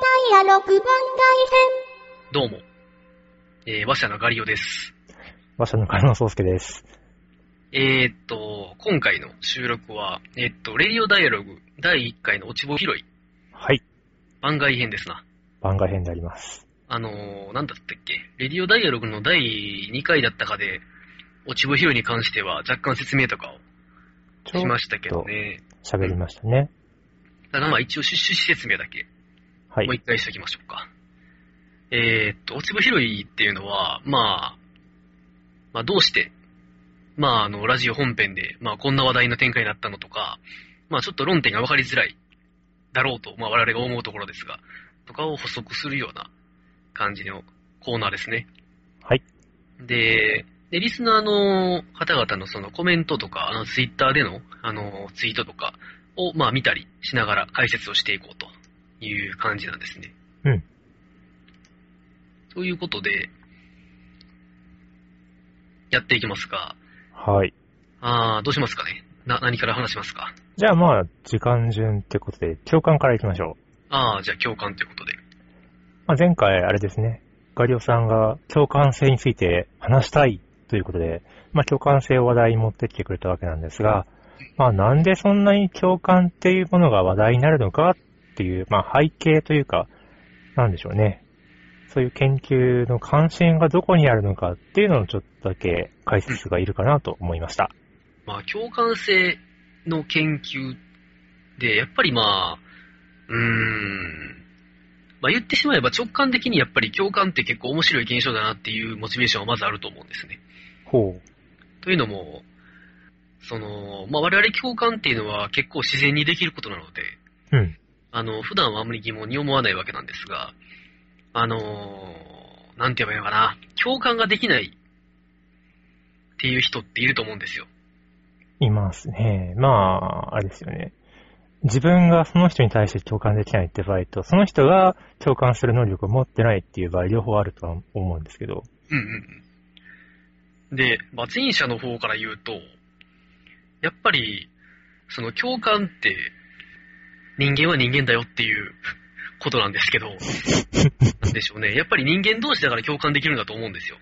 ダイアログ番外どうも。えー、話者のガリオです。馬車の金野宗介です。えー、っと、今回の収録は、えーっと、レディオダイアログ第1回の落ち穂拾いはい。番外編ですな。番外編であります。あのー、なんだったっけ？レディオダイアログの第2回だったかで、落ち穂拾いに関しては若干説明とかをしましたけどね。喋りましたね。ただまあ一応趣旨説明だけはいもう。一回しておきましょうか。えーっと、落ち葉拾いっていうのは、まあ、まあどうして、まああの、ラジオ本編で、まあこんな話題の展開になったのとか、まあちょっと論点が分かりづらいだろうと、まあ我々が思うところですが、とかを補足するような感じのコーナーですね。はい。で、で、リスナーの方々のそのコメントとか、あのツイッターでの、あの、ツイートとかを、まあ見たりしながら解説をしていこうという感じなんですね。うん。ということで、やっていきますが、はい。あー、どうしますかね？な、何から話しますか？じゃあまあ、時間順ってことで、共感からいきましょう。あー、じゃあ共感ということで。まあ、前回、あれですね。ガリオさんが共感性について話したいということで、まあ、共感性を話題に持ってきてくれたわけなんですが、まあ、なんでそんなに共感っていうものが話題になるのかっていう、まあ、背景というか、なんでしょうね。そういう研究の関心がどこにあるのかっていうのをちょっとだけ解説がいるかなと思いました。まあ、共感性の研究で、やっぱりまあ、うーん、まあ言ってしまえば直感的にやっぱり共感って結構面白い現象だなっていうモチベーションはまずあると思うんですね。ほというのも、その、まあ我々共感っていうのは結構自然にできることなので、う。うん。あの、普段はあまり疑問に思わないわけなんですが、あのーなんて言えばいいのかな、共感ができないっていう人っていると思うんですよ。いますね。まあ、あれですよね。自分がその人に対して共感できないって場合と、その人が共感する能力を持ってないっていう場合、両方あるとは思うんですけど。うんうんうん。で、罰印者の方から言うと、やっぱり、その共感って、人間は人間だよっていうことなんですけど、なんでしょうね。やっぱり人間同士だから共感できるんだと思うんですよ。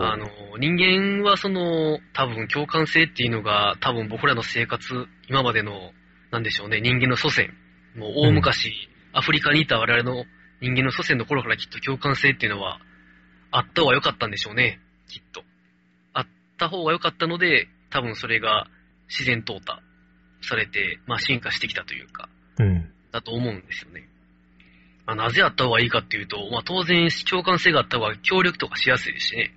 あの、人間はその、多分共感性っていうのが、多分僕らの生活、今までの、なんでしょうね、人間の祖先、もう大昔、アフリカにいた我々の人間の祖先の頃からきっと共感性っていうのは、あった方が良かったんでしょうね、きっと。あった方が良かったので、多分それが自然淘汰されて、まあ進化してきたというか、うん。だと思うんですよね。まあ、なぜあった方がいいかっていうと、まあ当然共感性があった方が協力とかしやすいですしね。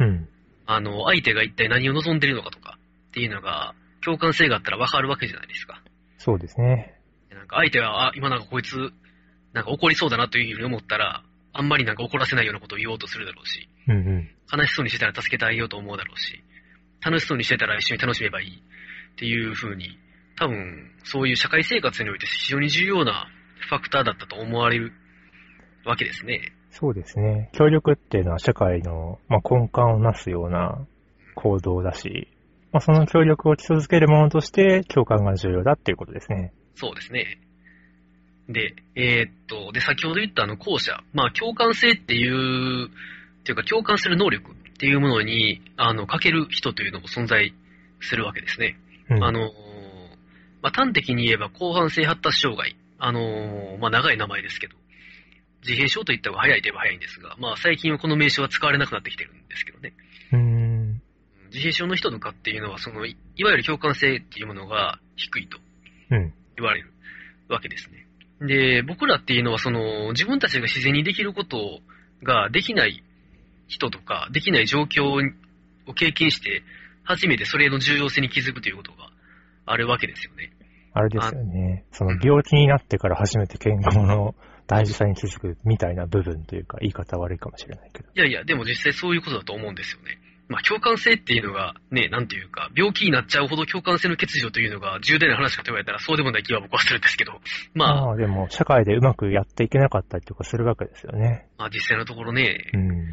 うん。あの、相手が一体何を望んでるのかとかっていうのが、共感性があったら分かるわけじゃないですか。そうですね。なんか相手は、あ、今なんかこいつ、なんか怒りそうだなというふうに思ったら、あんまりなんか怒らせないようなことを言おうとするだろうし、うんうん。悲しそうにしてたら助けてあげようと思うだろうし、楽しそうにしてたら一緒に楽しめばいいっていうふうに、多分、そういう社会生活において非常に重要なファクターだったと思われるわけですね。そうですね。協力っていうのは社会の、まあ、根幹をなすような行動だし、まあ、その協力を基礎づけるものとして共感が重要だっていうことですね。そうですね。で、えーっと、で、先ほど言ったあの後者、まあ共感性っていう、っていうか共感する能力っていうものに、あの、欠ける人というのも存在するわけですね。うん。あのー、まあ端的に言えば広範性発達障害。あのー、まあ長い名前ですけど、自閉症と言った方が早いといえば早いんですが、まあ最近はこの名称は使われなくなってきてるんですけどね。うーん。自閉症の人とかっていうのは、その、いいわゆる共感性っていうものが低いとうん。言われるわけですね。で、僕らっていうのはその自分たちが自然にできることができない人とか、できない状況を経験して、初めてそれの重要性に気づくということがあるわけですよね。あれですよね。その病気になってから初めて健康の大事さに気づくみたいな部分というか、言い方悪いかもしれないけど。いやいや、でも実際そういうことだと思うんですよね。まあ共感性っていうのがね、なんていうか、病気になっちゃうほど共感性の欠如というのが重大な話かと言われたらそうでもない気は僕はするんですけど、まあ、まあでも、社会でうまくやっていけなかったりとかするわけですよね。まあ実際のところね、うん。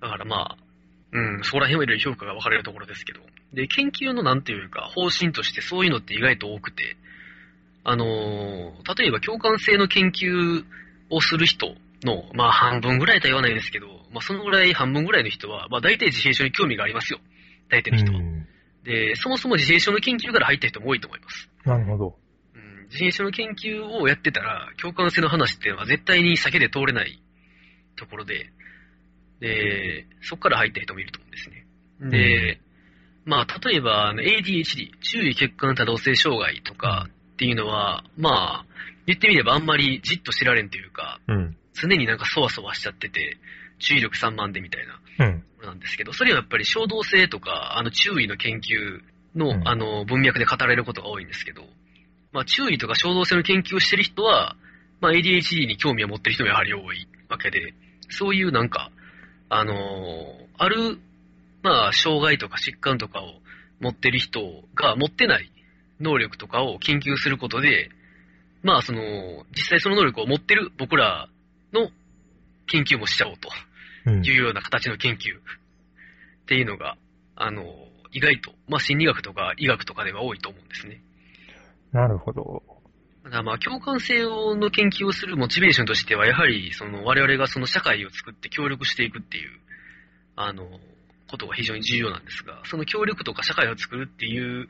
だからまあ、うん、そこら辺はいろいろ評価が分かれるところですけど。で、研究のなんていうか、方針としてそういうのって意外と多くて、あのー例えば共感性の研究をする人の、まあ半分ぐらいとは言わないですけど、まあそのぐらい半分ぐらいの人は、まあ大体自閉症に興味がありますよ。大体の人は。うんで、そもそも自閉症の研究から入った人も多いと思います。なるほど。うん、自閉症の研究をやってたら、共感性の話っていうのは絶対に避けて通れないところで、で、そこから入った人もいると思うんですね。で、まあ、例えば、ADHD、注意欠陥多動性障害とかっていうのは、まあ、言ってみればあんまりじっと知られんというか、うん。常になんかそわそわしちゃってて、注意力散漫でみたいななんですけど、それはやっぱり衝動性とか、あの注意の研究の、うんあの文脈で語られることが多いんですけど、まあ注意とか衝動性の研究をしてる人は、まあ ADHD に興味を持ってる人もやはり多いわけで、そういうなんか、あのある、まあ障害とか疾患とかを持ってる人が持ってない能力とかを研究することで、まあその、実際その能力を持ってる僕らの研究もしちゃおうと。うん。いうような形の研究っていうのが、あの、意外と、まあ、心理学とか医学とかでは多いと思うんですね。なるほど。だからまあ、共感性の研究をするモチベーションとしては、やはり、その、我々がその社会を作って協力していくっていう、あの、ことが非常に重要なんですが、その協力とか社会を作るっていう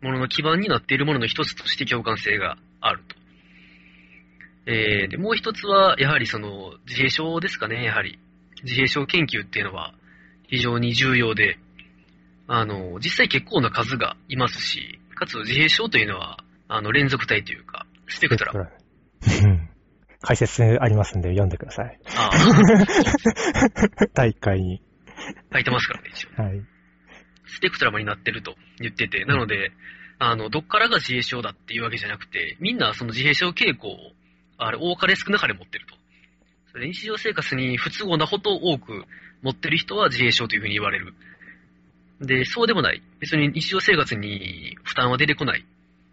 ものの基盤になっているものの一つとして共感性があると。えー、で、もう一つは、やはりその、自閉症ですかね、やはり。自閉症研究っていうのは非常に重要で、あの、実際結構な数がいますし、かつ自閉症というのは、あの、連続体というか、スペクトラム。うん。解説ありますんで読んでください。あ 大会に。あ、書いてますからね、一応。はい。スペクトラムになってると言ってて、なので、あの、どっからが自閉症だっていうわけじゃなくて、みんなその自閉症傾向を、あれ、多かれ少なかれ持ってると。それで日常生活に不都合なほど多く持ってる人は自閉症というふうに言われる。で、そうでもない。別に日常生活に負担は出てこない。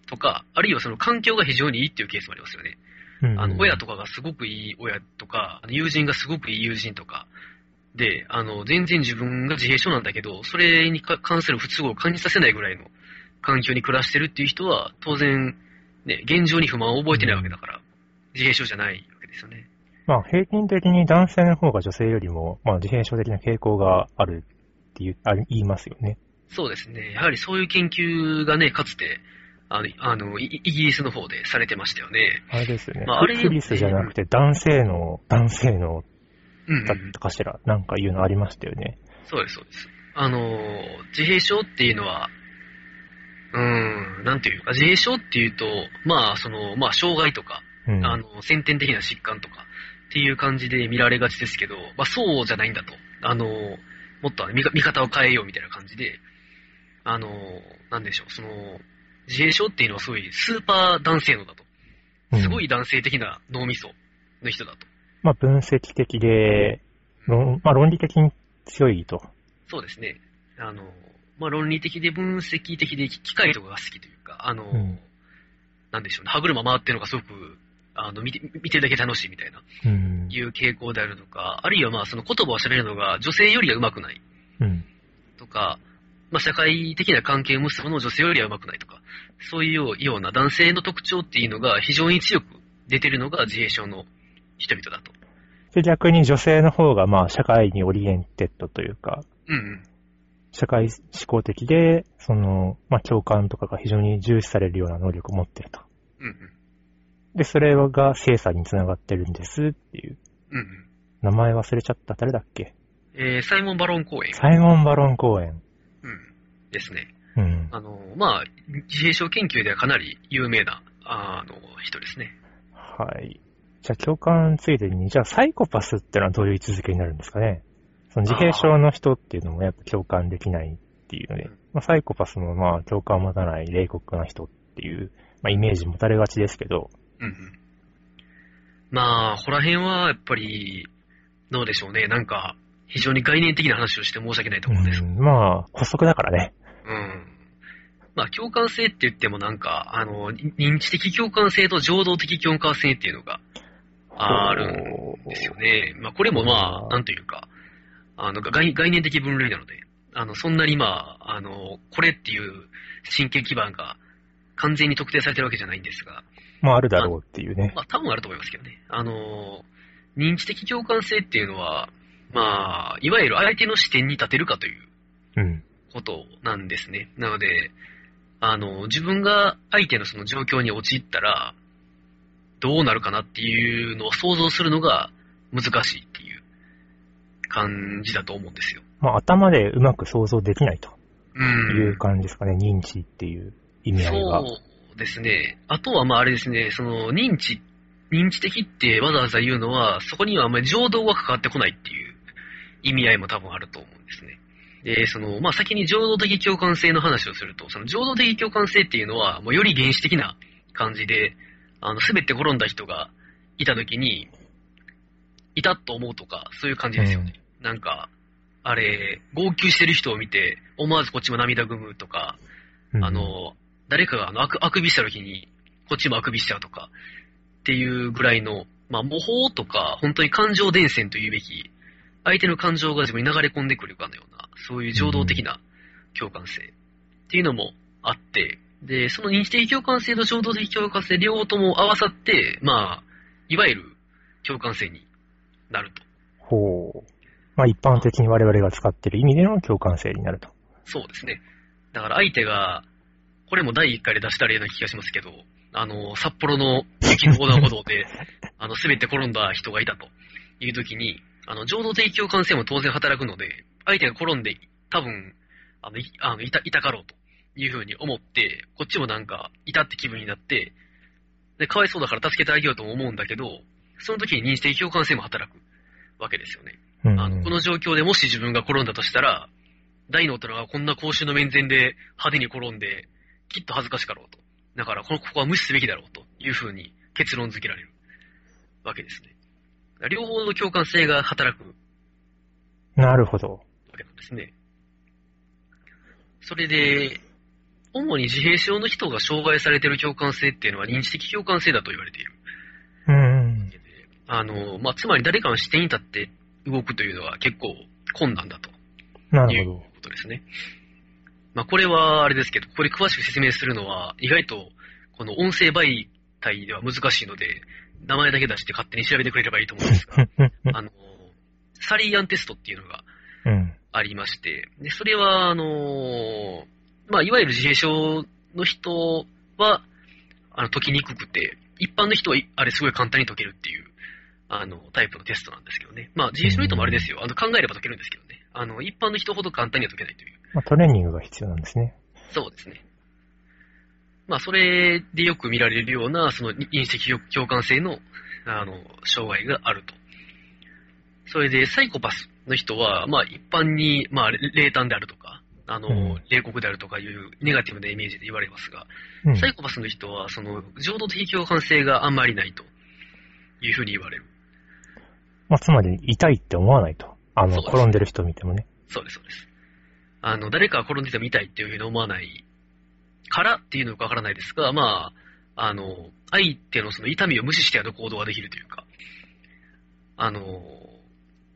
とか、あるいはその環境が非常にいいっていうケースもありますよね。うんあの、親とかがすごくいい親とか、友人がすごくいい友人とか、で、あの、全然自分が自閉症なんだけど、それにか関する不都合を感じさせないぐらいの環境に暮らしてるっていう人は、当然、ね、現状に不満を覚えてないわけだから、自閉症じゃないわけですよね。まあ、平均的に男性の方が女性よりも、まあ、自閉症的な傾向があるっていう、あ言いますよね。そうですね。やはりそういう研究がね、かつて、あの、あのイイギリスの方でされてましたよね。あれですよね。まああれクリスじゃなくて男性の、男性のうん、だったかしら、なんかいうのありましたよね。そうです、そうです。あのー、自閉症っていうのは、うーん、なんていうか、自閉症っていうと、まあ、その、まあ、障害とか、うん。あの、先天的な疾患とかっていう感じで見られがちですけど、まあ、そうじゃないんだと。あの、もっと見方を変えようみたいな感じで、あの、なんでしょう、その、自閉症っていうのはすごいスーパー男性脳だと。うんすごい男性的な脳みその人だと。まあ、分析的で、論まあ、論理的に強いと。そうですね。あの、まあ、論理的で分析的で機械とかが好きというか、あの、うんなんでしょうね、歯車回ってるのがすごく、あの、見て、見てるだけ楽しいみたいな、うん。いう傾向であるとか、あるいはまあ、その言葉を喋るのが女性よりは上手くないうん。まあ、社会的な関係を結ぶのも女性よりは上手くないとか、そういうような男性の特徴っていうのが非常に強く出てるのが自閉症の人々だと。で、逆に女性の方が、まあ、社会に oriented というか、うんうん。社会思考的で、その、まあ、共感とかが非常に重視されるような能力を持ってると。うんうん。で、それが性差につながってるんですっていう。うんうん。名前忘れちゃった。誰だっけ？えー、サイモン・バロン公演。サイモン・バロン公演。うん。ですね。うん。あの、まあ、自閉症研究ではかなり有名な、あの、人ですね。はい。じゃあ、共感ついでに、じゃあ、サイコパスってのはどういう位置づけになるんですかね？その自閉症の人っていうのもやっぱ共感できないっていうので、まあ、サイコパスもまあ、共感を持たない冷酷な人っていう、まあ、イメージ持たれがちですけど、うんうん。まあ、ここら辺はやっぱり、どうでしょうね。なんか、非常に概念的な話をして申し訳ないとう思うんです。ん、まあ、補足だからね。うん。まあ、共感性って言ってもなんか、あの、認知的共感性と情動的共感性っていうのがあるんですよね。まあ、これもまあ、なんというか、あの、概概念的分類なので、あの、そんなにまあ、あの、これっていう神経基盤が完全に特定されてるわけじゃないんですが、まあ、あるだろうっていうね。まあ多分あると思いますけどね。あの、認知的共感性っていうのは、まあ、いわゆる相手の視点に立てるかといううん。ことなんですね。なので、あの、自分が相手のその状況に陥ったら、どうなるかなっていうのを想像するのが難しいっていう感じだと思うんですよ。まあ、頭でうまく想像できないとうん。いう感じですかね。認知っていう意味合いが。そうですね。あとは、まああれですね、その認知、認知的ってわざわざ言うのは、そこにはあんまり情動が関わってこないっていう意味合いも多分あると思うんですね。で、その、まあ先に情動的共感性の話をすると、その情動的共感性っていうのは、もうより原始的な感じで、あの、すべて転んだ人がいた時に、いたと思うとか、そういう感じですよね。なんか、あれ、号泣してる人を見て、思わずこっちも涙ぐむとか、うんあ、の、誰かがあのあくあくびした時に、こっちもあくびしちゃうとか、っていうぐらいの、まあ、模倣とか、本当に感情伝染というべき、相手の感情が自分に流れ込んでくるかのような、そういう情動的な共感性っていうのもあって、で、その認知的共感性と情動的共感性両方とも合わさって、まあ、いわゆる共感性になると。ほう。まあ、一般的に我々が使っている意味での共感性になると。そうですね。だから相手が、これも第1回で出した例な気がしますけど、あの、札幌の雪の横断歩道で、あの、滑って転んだ人がいたという時に、あの、情動的共感性も当然働くので、相手が転んで、多分、あの、いあのいた、いたかろうというふうに思って、こっちもなんか、いたって気分になって、で、かわいそうだから助けてあげようとも思うんだけど、その時に認知的共感性も働くわけですよね。うん。あの、この状況でもし自分が転んだとしたら、大の大人がこんな公衆の面前で派手に転んで、きっと恥ずかしかろうと。だから、この、ここは無視すべきだろうというふうに結論付けられるわけですね。両方の共感性が働くわなるほど。けなんですね。それで、主に自閉症の人が障害されている共感性っていうのは認知的共感性だと言われている。うん。あの、まあ、つまり誰かの視点に立って動くというのは結構困難だと。いうなるほど。ことですね。まあ、これはあれですけど、これ詳しく説明するのは、意外と、この音声媒体では難しいので、名前だけ出して勝手に調べてくれればいいと思うんですが、あの、サリーアンテストっていうのがうん。ありまして、で、それは、あの、まあ、いわゆる自閉症の人は、あの、解きにくくて、一般の人は、あれすごい簡単に解けるっていう、あの、タイプのテストなんですけどね。まあ、自閉症の人もあれですよ。あの、考えれば解けるんですけどね。あの、一般の人ほど簡単には解けないという。まあ、トレーニングが必要なんですね。そうですね。まあ、それでよく見られるような、その認識共感性の、あの、障害があると。それで、サイコパスの人は、まあ、一般に、まあ、冷淡であるとか、あの、うん冷酷であるとかいうネガティブなイメージで言われますが、うん。サイコパスの人は、その、情動的共感性があんまりないというふうに言われる。まあ、つまり、痛いって思わないと。あの、転んでる人見てもね。そうです、そうです。あの、誰かが転んでても痛いっていうふうに思わないからっていうのかわからないですが、まあ、あの、相手のその痛みを無視してやる行動ができるというか、あの、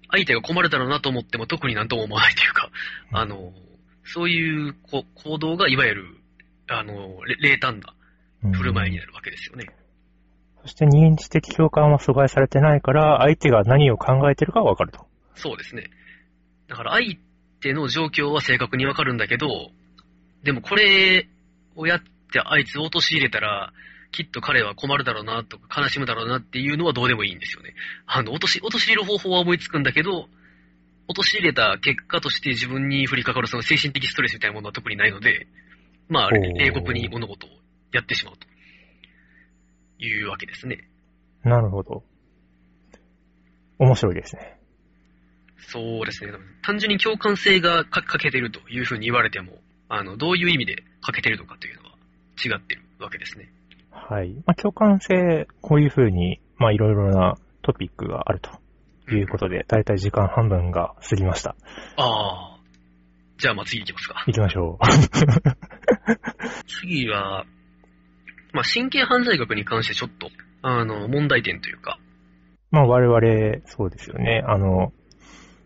相手が困るだろうなと思っても特になんとも思わないというか、うんあの、そういうこ行動がいわゆる、あの、れ冷淡なうん振る舞いになるわけですよね。そして認知的共感は阻害されてないから、相手が何を考えてるかわかると。そうですね。だから相手の状況は正確にわかるんだけど、でもこれをやってあいつを陥れたら、きっと彼は困るだろうなとか悲しむだろうなっていうのはどうでもいいんですよね。あの、落とし、陥れる方法は思いつくんだけど、陥れた結果として自分に降りかかるその精神的ストレスみたいなものは特にないので、まあ、冷酷に物事をやってしまうというわけですね。なるほど。面白いですね。そうですね。単純に共感性がか欠けてるというふうに言われても、あの、どういう意味で欠けてるのかというのは違ってるわけですね。はい。まあ、共感性、こういうふうに、まあ、いろいろなトピックがあるということで、だいたい時間半分が過ぎました。ああ。じゃあ、まあ次行きますか。行きましょ 次は、まあ神経犯罪学に関してちょっと、あの、問題点というか、う。まあ、我々、そうですよね。あの、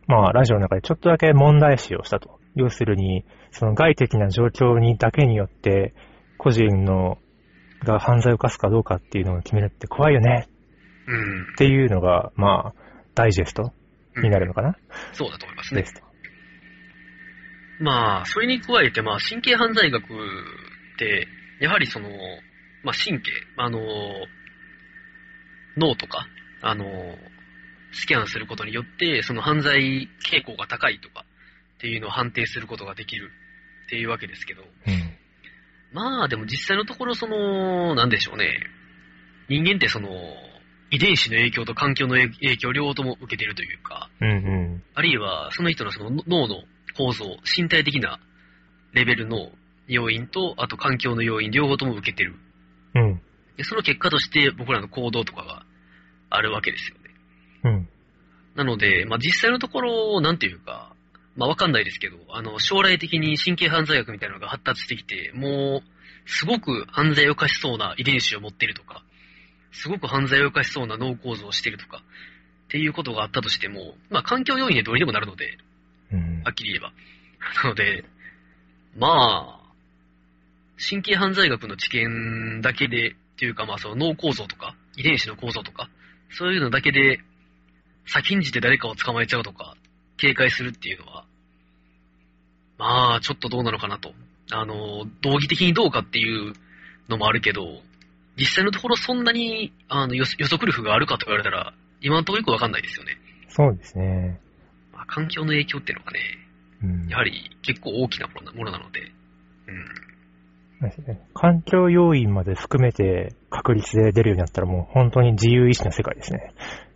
まあ、ラジオの中でちょっとだけ問題視をしたと。要するに、その外的な状況にだけによって、個人のが犯罪を犯すかどうかっていうのを決めるって怖いよねうんっ。ていうのが、まあ、ダイジェストになるのかな、そうだと思いますね。ですと。まあ、それに加えて、まあ、神経犯罪学って、やはりその、まあ、神経、あの、脳とか、あの、スキャンすることによって、その犯罪傾向が高いとかっていうのを判定することができるっていうわけですけど、うん。まあでも実際のところその、なんでしょうね。人間ってその、遺伝子の影響と環境の影響両方とも受けているというか、うんうん。あるいはその人のその脳の構造、身体的なレベルの要因と、あと環境の要因両方とも受けてる。うん。でその結果として僕らの行動とかがあるわけですよね。うん。なので、まあ実際のところ、なんていうか、まあわかんないですけど、あの、将来的に神経犯罪学みたいなのが発達してきて、もう、すごく犯罪を犯しそうな遺伝子を持っているとか、すごく犯罪を犯しそうな脳構造をしているとか、っていうことがあったとしても、まあ環境要因でどうにでもなるので、うんはっきり言えば。なので、まあ、神経犯罪学の知見だけで、っていうかまあその脳構造とか、遺伝子の構造とか、そういうのだけで、先んじて誰かを捕まえちゃうとか、警戒するっていうのは、まあ、ちょっとどうなのかなと。あの、道義的にどうかっていうのもあるけど、実際のところそんなに、あの、予予測力があるかと言われたら、今のところよくわかんないですよね。そうですね。まあ、環境の影響っていうのがね、うん。やはり結構大きなものなものなので、うん。環境要因まで含めて確率で出るようになったらもう本当に自由意志の世界ですね。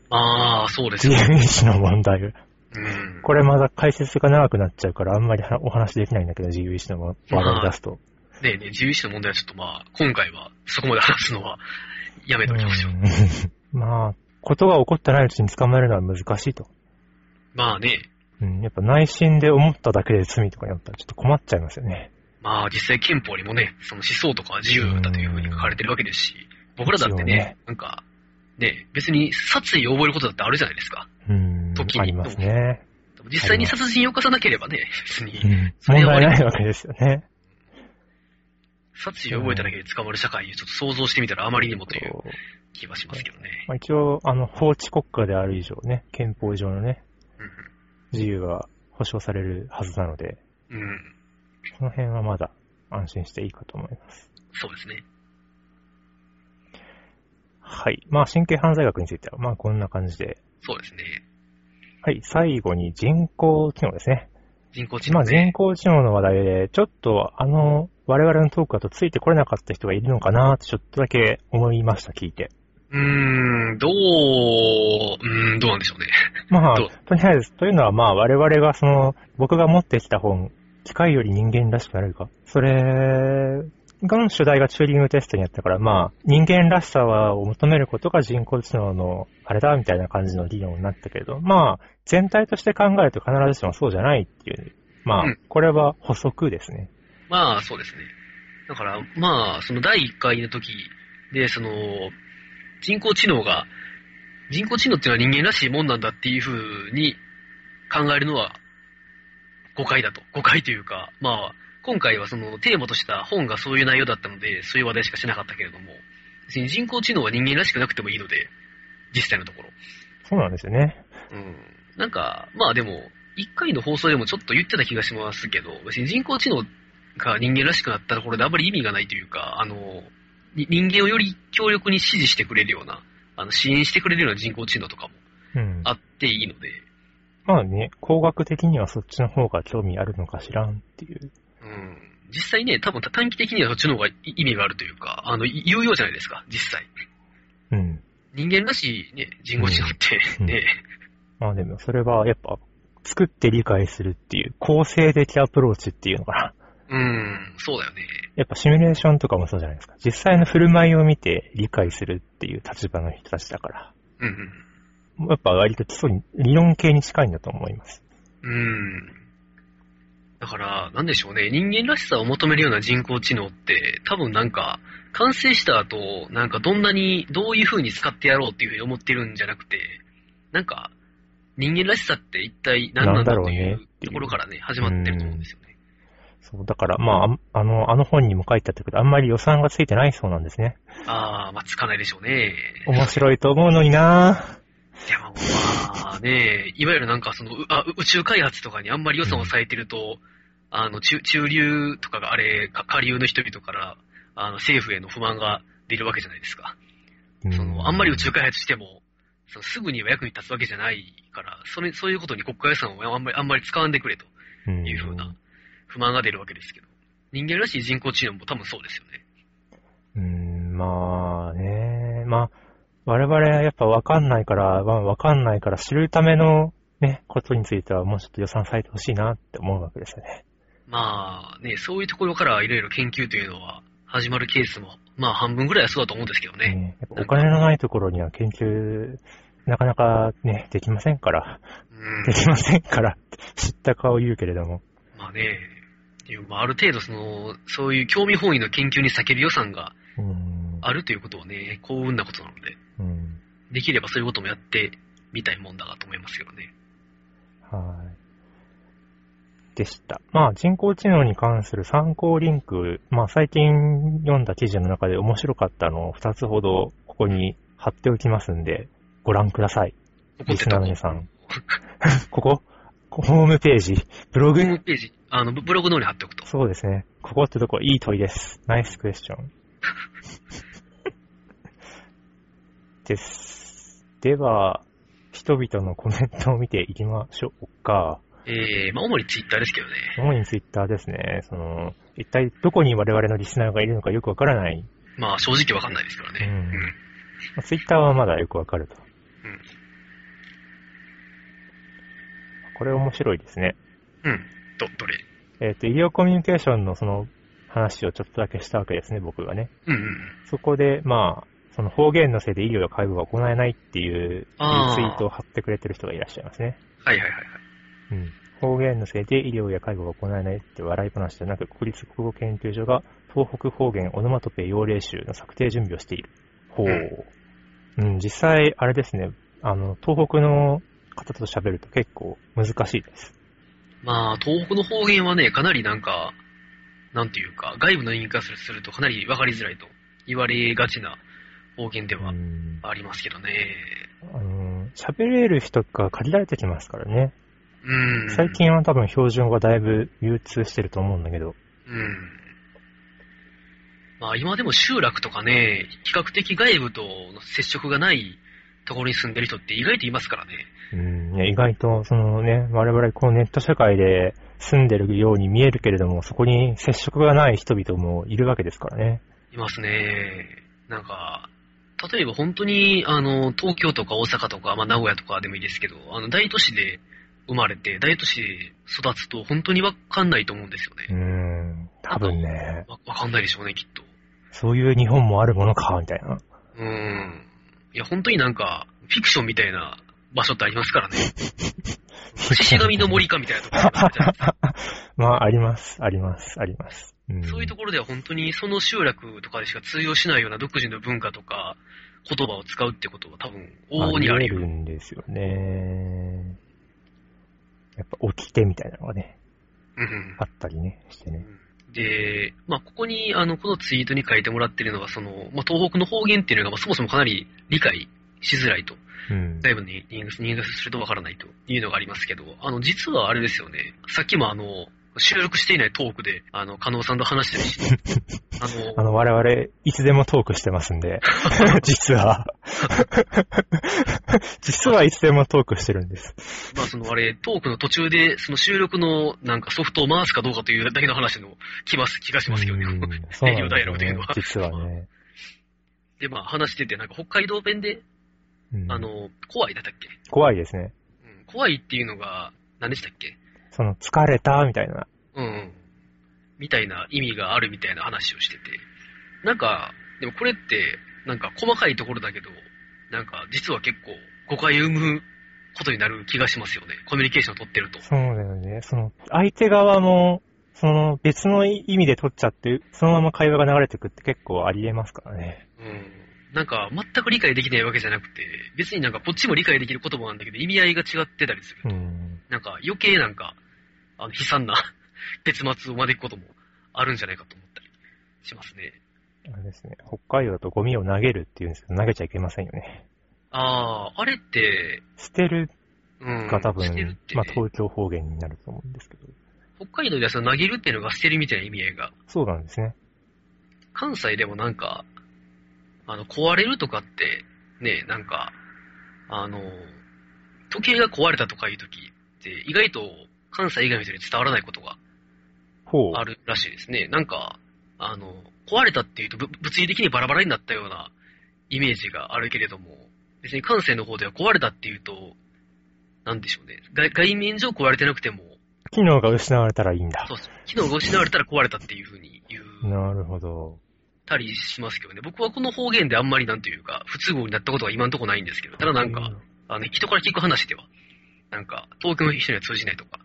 ああ、そうです自よ。由意志の問題。うん。これまだ解説が長くなっちゃうからあんまりはお話できないんだけど、自由意志の話題を出すと。ねえねえ、自由意志の問題はちょっとまあ、今回はそこまで話すのはやめときましょう。うん まあ、ことが起こってないうちに捕まえるのは難しいと。まあね、うん、やっぱ内心で思っただけで罪とかになったらちょっと困っちゃいますよね。まあ実際憲法にもね、その思想とかは自由だというふうに書かれてるわけですし、僕らだってねね、なんか、ね、別に殺意を覚えることだってあるじゃないですか。うん時、にありますね。実際に殺人を犯さなければね、別にう、ん、それは問題ないわけですよね。殺意を覚えただけで捕まる社会をちょっと想像してみたらあまりにもという気はしますけどね。まあ、一応、あの、法治国家である以上ね、憲法上のね、うん自由が保障されるはずなので、うん。うん。その辺はまだ安心していいかと思います。そうですね。はい。まあ、神経犯罪学については、まあ、こんな感じで。そうですね。はい。最後に人工知能ですね。人工知まあ、人能ね。工知能の話題で、ちょっと、あの、我々のトークだとついてこれなかった人がいるのかなってちょっとだけ思いました、聞いて。うーん、どう、うーん、どうなんでしょうね。まあ とりあえず、というのはまあ、我々がその、僕が持ってきた本、機械より人間らしくなれるか。それが主題がチューリングテストにあったから、まあ、人間らしさを求めることが人工知能のあれだ、みたいな感じの理論になったけれど、まあ、全体として考えると必ずしもそうじゃないっていう、まあうん、これは補足ですね。まあ、そうですね。だから、まあ、その第1回の時で、その、人工知能が、人工知能っていうのは人間らしいもんなんだっていうふうに考えるのは誤解だと。誤解というか、まあ、今回はそのテーマとした本がそういう内容だったので、そういう話題しかしなかったけれども、別に人工知能は人間らしくなくてもいいので、実際のところ。そうなんですよね。うん。なんか、まあでも、1回の放送でもちょっと言ってた気がしますけど、別に人工知能が人間らしくなったところであまり意味がないというか、あの、に人間をより強力に支持してくれるような、あの、支援してくれるような人工知能とかもうん。あっていいので、まあね、工学的にはそっちの方が興味あるのか知らんっていう。うん。実際ね、多分短期的にはそっちの方がい意味があるというか、あの、い有用じゃないですか、実際。うん。人間らしいね、人工知能ってうんね、まあでもそれはやっぱ作って理解するっていう構成的アプローチっていうのかな。うん、そうだよね。やっぱシミュレーションとかもそうじゃないですか。実際の振る舞いを見て理解するっていう立場の人たちだから。うんうん。やっぱ割と基礎に、理論系に近いんだと思います。うん。だから、なんでしょうね。人間らしさを求めるような人工知能って、多分なんか、完成した後、なんかどんなに、どういう風に使ってやろうっていう風に思ってるんじゃなくて、なんか、人間らしさって一体何なんだろうねうっていうところからね、始まってると思うんですよね。そう、だから、まあ、ああの、あの本にも書いてあったけど、あんまり予算がついてないそうなんですね。ああ、まあ、つかないでしょうね。面白いと思うのになでも、まあね、いわゆるなんかその、うあ宇宙開発とかにあんまり予算を割いてると、あの、中、中流とかがあれ、か下流の人々から、あの、政府への不満が出るわけじゃないですか。その、あんまり宇宙開発しても、そのすぐには役に立つわけじゃないから、それ、そういうことに国家予算をあんまり、あんまり使わんでくれとうんいうふうな不満が出るわけですけど、人間らしい人工知能も多分そうですよね。うーん、まあね、まあ、我々はやっぱわかんないから、まあわかんないから知るためのね、ことについてはもうちょっと予算割いてほしいなって思うわけですよね。まあね、そういうところからいろいろ研究というのは始まるケースも、まあ半分ぐらいはそうだと思うんですけどね。ねお金のないところには研究、なかなかね、できませんから、うんで。きませんから知った顔を言うけれども。まあね、あある程度その、そういう興味本位の研究に避ける予算がうん。あるということはね、幸運なことなので、うん。できればそういうこともやってみたいもんだなと思いますけどね。はい。でした。まあ、人工知能に関する参考リンク、まあ、最近読んだ記事の中で面白かったのを2つほどここに貼っておきますんで、ご覧ください。ここリスナーの皆さん。ここ？ホームページ？ブロホーグムページ、あの、ブブログの方に貼っておくと。そうですね。ここってとこいい問いです。ナイスクエスチョン。です。では、人々のコメントを見ていきましょうか。えー、まあ主にツイッターですけどね。主にツイッターですね。その、一体どこに我々のリスナーがいるのかよくわからない。まあ正直わかんないですからね。うんうん。まあツイッターはまだよくわかると。うんこれ面白いですね。うん。ど、どれ？えっ、と、医療コミュニケーションのその話をちょっとだけしたわけですね、僕がね。うんうん。そこで、まあ、その方言のせいで医療や介護が行えないっていうリあーツイートを貼ってくれてる人がいらっしゃいますね。はいはいはいはい。うん。方言のせいで医療や介護が行えないって笑い話でなく、国立国語研究所が東北方言オノマトペ用例集の策定準備をしている。ほう。うん、実際、あれですね、あの、東北の方と喋ると結構難しいです。まあ、東北の方言はね、かなりなんか、なんていうか、外部の人間からするとかなり分かりづらいと言われがちな方言ではうん。ありますけどね。あの、喋れる人が限られてきますからね。うん。最。近は多分標準語がだいぶ流通してると思うんだけど。うん。まあ今でも集落とかね、比較的外部との接触がないところに住んでる人って意外といますからね。うん、意外と、そのね、我々こうネット社会で住んでるように見えるけれども、そこに接触がない人々もいるわけですからね。いますね。なんか、例えば本当に、あの、東京とか大阪とか、まあ名古屋とかでもいいですけど、あの、大都市で生まれて、大都市で育つと本当にわかんないと思うんですようね。ん、多分ね、わわかんないでしょうね、きっと。そういう日本もあるものか、みたいな。うん。いや、本当になんか、フィクションみたいな場所ってありますからね。獅子神の森かみたいなところ まあ、あります、あります、あります。うん、そういうところでは本当にその集落とかでしか通用しないような独自の文化とか言葉を使うってことは多分往々にあるよ。り得るんですよね。やっぱ起きてみたいなのがね、うんうんあったりね、してね。で、まあ、ここに、あの、このツイートに書いてもらってるのは、その、まあ、東北の方言っていうのが、まあ、そもそもかなり理解しづらいと。うん。だいぶに人間人間するとわからないというのがありますけど、あの、実はあれですよね。さっきもあの、収録していないトークで、あの、加納さんと話したりして、あの、あの、我々、いつでもトークしてますんで、実は。実はいつでもトークしてるんです。まあそのあれ、トークの途中で、その収録のなんかソフトを回すかどうかというだけの話の気ます気がしますけどね。うんそうなんですよね。実はね。で、まあ話してて、なんか北海道弁で、うんあの、怖いだったっけ、怖いですね。うん、怖いっていうのが、何でしたっけ？その、疲れた、みたいな。うんうん。みたいな意味があるみたいな話をしてて。なんか、でもこれって、なんか細かいところだけど、なんか実は結構誤解を生むことになる気がしますよね。コミュニケーションを取ってると。そうだよね。その、相手側も、その、別の意味で取っちゃって、そのまま会話が流れてくって結構ありえますからね。うん。なんか全く理解できないわけじゃなくて、別になんかこっちも理解できる言葉なんだけど意味合いが違ってたりする。うん。なんか余計なんか、あの悲惨な 結末を招くこともあるんじゃないかと思ったりしますね。あれですね。北海道だとゴミを投げるっていうんですけど、投げちゃいけませんよね。ああ、あれって、捨てるうん。が多分、捨てるって、まあ東京方言になると思うんですけど。北海道ではその投げるっていうのが捨てるみたいな意味合いが、そうなんですね。関西でもなんか、あの、壊れるとかって、ね、なんか、あの、時計が壊れたとかいう時って、意外と関西以外の人に伝わらないことが。あるらしいですね。なんか、あの、壊れたっていうと、ぶ物理的にバラバラになったようなイメージがあるけれども、別に関西の方では壊れたっていうと、なんでしょうね。外外面上壊れてなくても、機能が失われたらいいんだそ。うそう、機能が失われたら壊れたっていう風に言うなるほど。たりしますけどね。僕はこの方言であんまりなんていうか、不都合になったことは今のところないんですけど、ただなんか、あの、人から聞く話では、なんか、東京の人には通じないとか、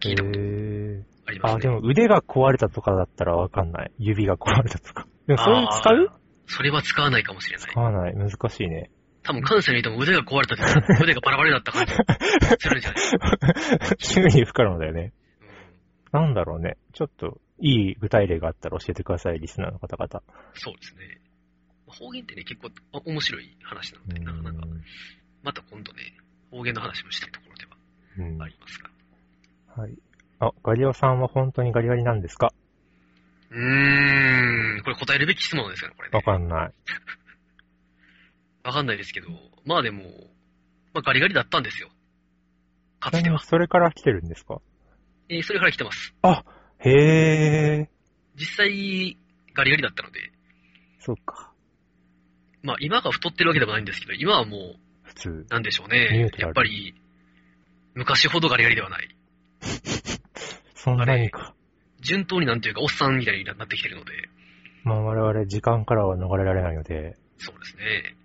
聞いたことあ、ありますね。でも腕が壊れたとかだったらわかんない。指が壊れたとか。でもそれ使う？それは使わないかもしれない使。わない。難しいね。多分関西の人も腕が壊れたって、腕がバラバラになった感じするんじゃない？急に不可能だよね。うんなんだろうね。ちょっと、いい具体例があったら教えてください、リスナーの方々。そうですね。方言ってね、結構あ面白い話なので、なかなか、また今度ね、方言の話もしたいところでうんはありますが。はい。あ、ガリオさんは本当にガリガリなんですか？うーん、これ答えるべき質問ですよね、これね。わかんない。わかんないですけど、まあでも、まあガリガリだったんですよ。かつては。それから来てるんですか？えーそれから来てます。へえ、実際、ガリガリだったので、そっか。まあ今が太ってるわけでもないんですけど、今はもう、普通。なんでしょうねやっぱり、昔ほどガリガリではない。そんなにか。順当になんていうか、おっさんみたいになってきてるので、まあ我々時間からは逃れられないので、そうですね。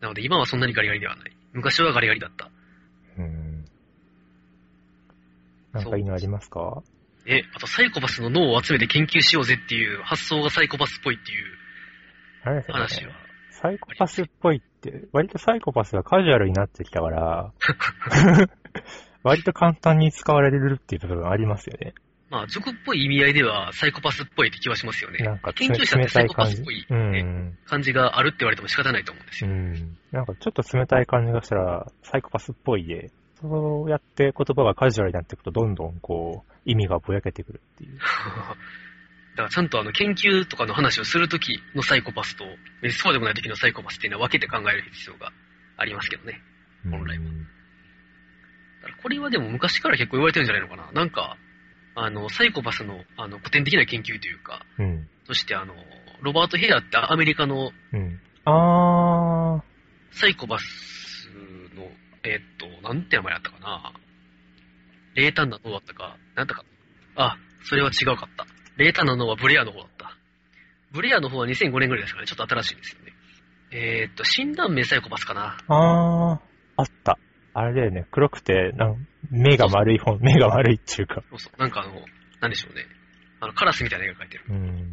なので今はそんなにガリガリではない。昔はガリガリだった。うん。なんかいいのありますか？え、あとサイコパスの脳を集めて研究しようぜっていう発想がサイコパスっぽいっていう話はね。。サイコパスっぽいって、割とサイコパスがカジュアルになってきたから、割と簡単に使われるっていう部分ありますよね。まあ、俗っぽい意味合いではサイコパスっぽいって気はしますよね。なんか研究者ってサイコパスっぽい、うねん。感じがあるって言われても仕方ないと思うんですよ。うん。なんかちょっと冷たい感じがしたら、サイコパスっぽいで、そうやって言葉がカジュアルになっていくと、どんどんこう、意味がぼやけてくるっていう。だからちゃんとあの研究とかの話をするときのサイコパスと、えそうでもないときのサイコパスっていうのは分けて考える必要がありますけどね。本来はうんこれはでも昔から結構言われてるんじゃないのかな。なんか、あの、サイコパスのあの古典的な研究というか、うん。そしてあの、ロバート・ヘアってアメリカのうん。あサイコパスの、えーっと、なんて名前だったかな。冷淡な脳だったか、なんだか。あ、それは違うかった。冷淡な脳はブレアの方だった。ブレアの方は2005年ぐらいですからね、ちょっと新しいんですよね。えーっと、診断名サイコパスかな。ー、あー、あった。あれだよね、黒くて、なん目が丸い本、目が丸いっていうか。そうそう。なんかあの、なんでしょうね。あの、カラスみたいな絵が描いてる。うん。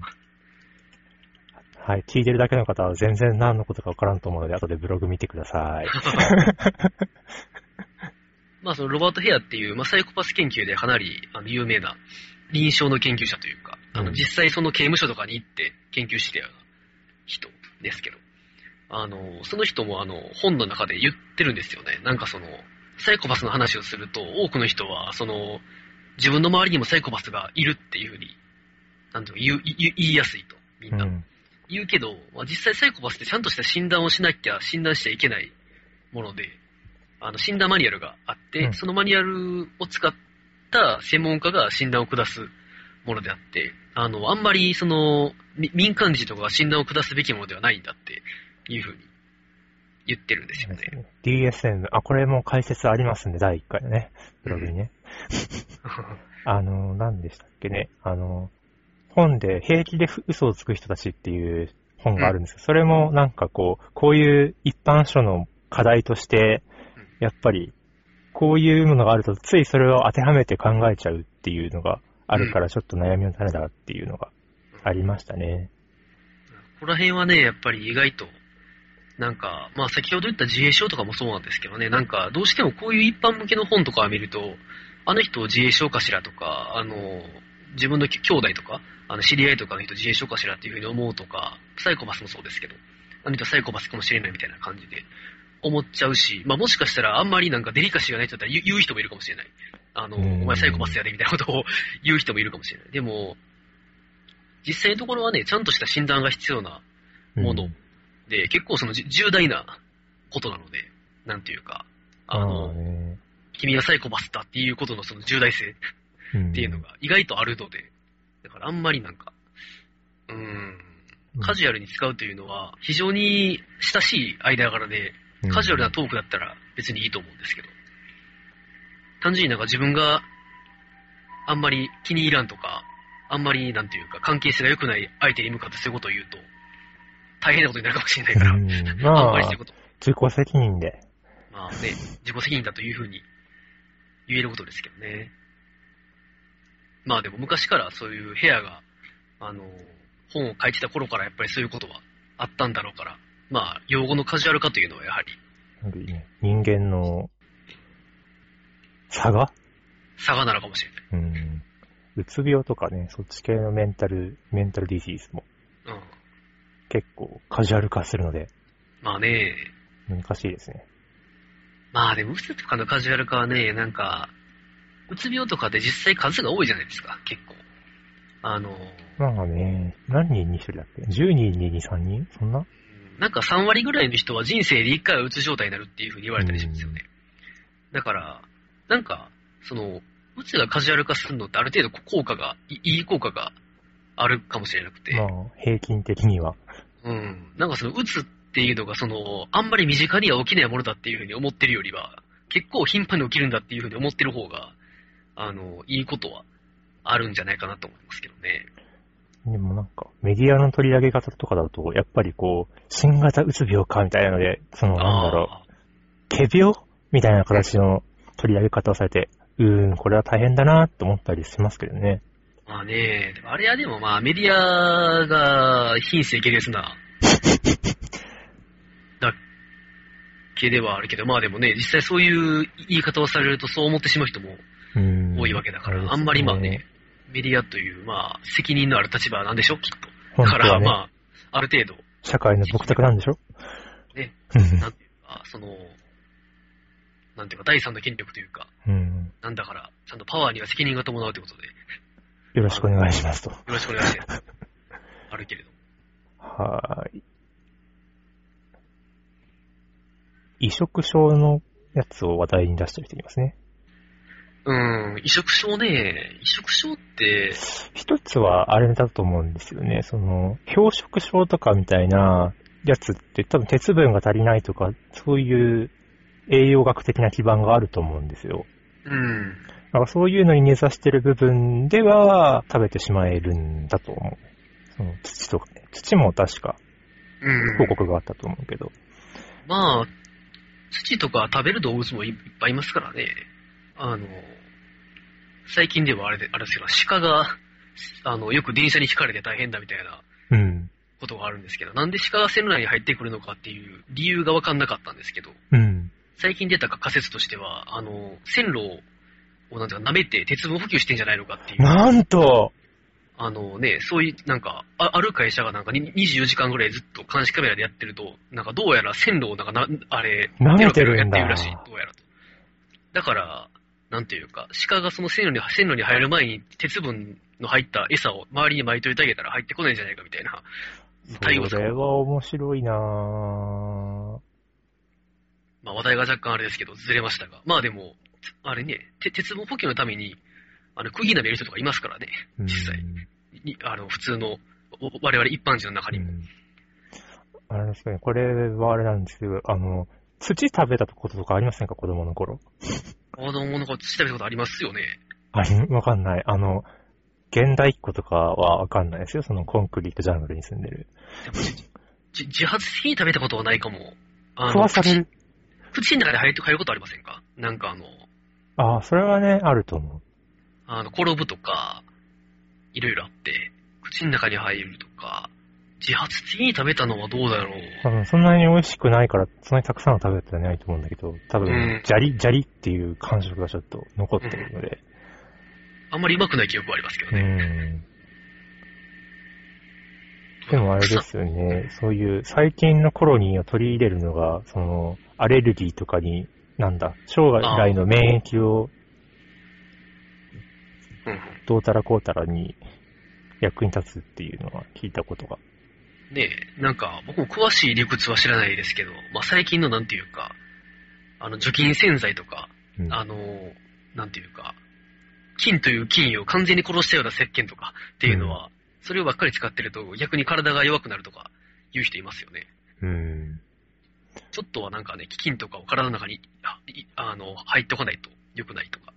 はい、聞いてるだけの方は全然何のことかわからんと思うので、後でブログ見てください。まあ、そのロバート・ヘアっていう、まあ、サイコパス研究でかなりあの有名な臨床の研究者というか、あの、うん実際その刑務所とかに行って研究してるような人ですけど、あの、その人もあの、本の中で言ってるんですよね。なんかその、サイコパスの話をすると、多くの人は、その、自分の周りにもサイコパスがいるっていうふうに、なんていうの言いやすいと、みんな。うん。言うけど、まあ、実際サイコパスってちゃんとした診断をしなきゃ診断しちゃいけないもので、あの診断マニュアルがあって、うんそのマニュアルを使った専門家が診断を下すものであって、あの、あんまりその、み民間人とかが診断を下すべきものではないんだっていうふうに言ってるんですよね。DSM、あ、これも解説ありますんで、第1回のね、ブログにね。あの、何でしたっけね。あの、本で平気で嘘をつく人たちっていう本があるんですけど、それもなんかこう、こういう一般書の課題としてうん、やっぱり、こういうものがあると、ついそれを当てはめて考えちゃうっていうのがあるから、ちょっと悩みの種だっていうのがありましたね。ここら辺はね、やっぱり意外と、なんか、まあ先ほど言った自閉症とかもそうなんですけどね、なんかどうしてもこういう一般向けの本とかを見ると、あの人自衛症かしらとか、あの、自分の兄弟とか、あの知り合いとかの人自衛症かしらっていうふうに思うとか、サイコパスもそうですけど、あの人サイコパスかもしれないみたいな感じで思っちゃうし、まあもしかしたらあんまりなんかデリカシーがない人だったら言う人もいるかもしれない。あの、うんお前サイコパスやでみたいなことを 言う人もいるかもしれない。でも、実際のところはね、ちゃんとした診断が必要なもので、結構そのじ重大なことなので、なんていうか、あの、あ君はサイコパスだっていうことのその重大性うんっていうのが意外とあるので、だからあんまりなんか、うーん、カジュアルに使うというのは非常に親しい間柄で、カジュアルなトークだったら別にいいと思うんですけど、単純になんか自分があんまり気に入らんとか、あんまりなんていうか関係性が良くない相手に向かってそういうことを言うと、大変なことになるかもしれないから、うん あんまあまりそういう、こと、自己責任で。まあね、自己責任だというふうに言えることですけどね。まあでも昔からそういう部屋が、あの、本を書いてた頃からやっぱりそういうことはあったんだろうから、まあ、用語のカジュアル化というのはやはり人間の差が？差がなのかもしれない。うん。うつ病とかね、そっち系のメンタル、メンタルディジーズもうん。結構カジュアル化するのでまあね、難しいですね。まあでも、うつとかのカジュアル化はね、なんか、うつ病とかで実際数が多いじゃないですか、結構。あの、まあね、何人に1人だっけ ?10 人に2、3人？そんな？なんか3割ぐらいの人は人生で1回はうつ状態になるっていうふうに言われたりするんですよね。だから、なんか、その、うつがカジュアル化するのってある程度効果が、いいい効果があるかもしれなくて、まあ、平均的には。うん。なんかその、うつっていうのが、その、あんまり身近には起きないものだっていうふうに思ってるよりは、結構頻繁に起きるんだっていうふうに思ってる方が、あの、いいことはあるんじゃないかなと思いますけどね。でもなんか、メディアの取り上げ方とかだと、やっぱりこう、新型うつ病かみたいなので、その、なんだろあう、仮病みたいな形の取り上げ方をされて、うーん、これは大変だなって思ったりしますけどね。ーまあね、あれはでもまあメディアが品性下劣な、だけではあるけど、まあでもね、実際そういう言い方をされるとそう思ってしまう人もうん。多いわけだから、れですあんまりまあね、メディアという、まあ、責任のある立場なんでしょ、きっと。だから、まあ、ある程度、社会の僕宅なんでしょ。ね。うん。なんていうか、その、なんていうか、第三の権力というか、うん。なんだから、ちゃんとパワーには責任が伴うということで、よよろしくお願いしますと。ろしくお願いします。あるけれど。はーい。移植症のやつを話題に出してる人いますね。うん、移植症ね、移植症って、一つはあれだと思うんですよね。その、氷食症とかみたいなやつって多分鉄分が足りないとか、そういう栄養学的な基盤があると思うんですよ。うん、だそういうのに根ざしてる部分では食べてしまえるんだと思う。その土とかね。土も確かうん。報告があったと思うけど。まあ、土とか食べる動物もいっぱいいますからね。あの、最近ではあれで、あれですけど、鹿が、あの、よく電車に引かれて大変だみたいなうん。ことがあるんですけど、なんで鹿が線路内に入ってくるのかっていう理由がわかんなかったんですけど、うん。最近出た仮説としては、あの、線路をなんていうか舐めて鉄分補給してんじゃないのかっていう、なんとあのね、そういう、なんか、あある会社がなんかに24時間ぐらいずっと監視カメラでやってると、なんかどうやら線路をなんかな、あれ、舐めてるんだやってるらしい、どうやらと。だから、なんていうか、鹿がその線路に、線路に入る前に鉄分の入った餌を周りに巻いといてあげたら入ってこないんじゃないかみたいな対応それは面白いなぁ。まあ話題が若干あれですけど、ずれましたが。まあでも、あれね、て鉄分補給のために、あの、釘舐める人とかいますからね。うん実際にあの、普通の、お我々一般人の中にも。うんあれですね、これはあれなんですけど、あの、土食べたこととかありませんか？子供の頃。あの、なんか調べたことありますよね。あり、わかんない。あの、現代っ子とかはわかんないですよ。そのコンクリートジャングルに住んでる。自発的に食べたことはないかも。あ食わされる。口口の中で入って入ることありませんか？なんかあの、ああ、それはね、あると思う。あの、転ぶとか、いろいろあって、口の中に入るとか、自発的に食べたのはどうだろう。多分そんなに美味しくないから、そんなにたくさんは食べてないと思うんだけど、多分うん、ジャリ、ジャリっていう感触がちょっと残ってるので、あんまりうまくない記憶はありますけどうね。ん。でもあれですよね、そういう最近のコロニーを取り入れるのが、その、アレルギーとかに、なんだ、将来の免疫をうんうんどうたらこうたらに役に立つっていうのは聞いたことが。ねえ、なんか、僕も詳しい理屈は知らないですけど、まあ、最近のなんていうか、あの、除菌洗剤とか、うんあの、なんていうか、菌という菌を完全に殺したような石鹸とかっていうのは、それをばっかり使ってると逆に体が弱くなるとか言う人いますよね。うん。ちょっとはなんかね、菌とかを体の中にあの入ってこないと良くないとか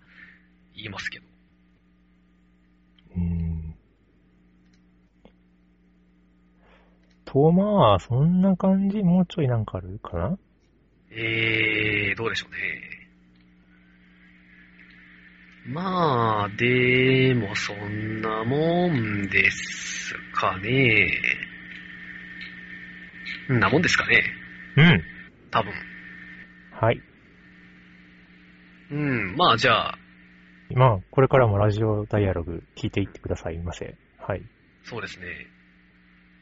言いますけど。うん。と、まあ、そんな感じもうちょいなんかあるかな？えー、どうでしょうね。まあ、でもそんなもんですかね。んなもんですかね。うん。多分。はい。うん、まあじゃあ。まあ、これからもラジオダイアログ聞いていってくださいませ。はい。そうですね。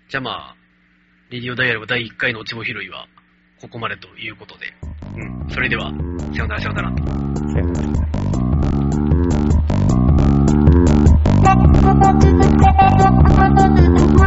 じゃあまあ、レディオダイアログ第1回のおちぼ拾いは、ここまでということで。うん。それでは、さよなら、さよなら。さよなら。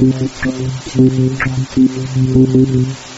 Thank you.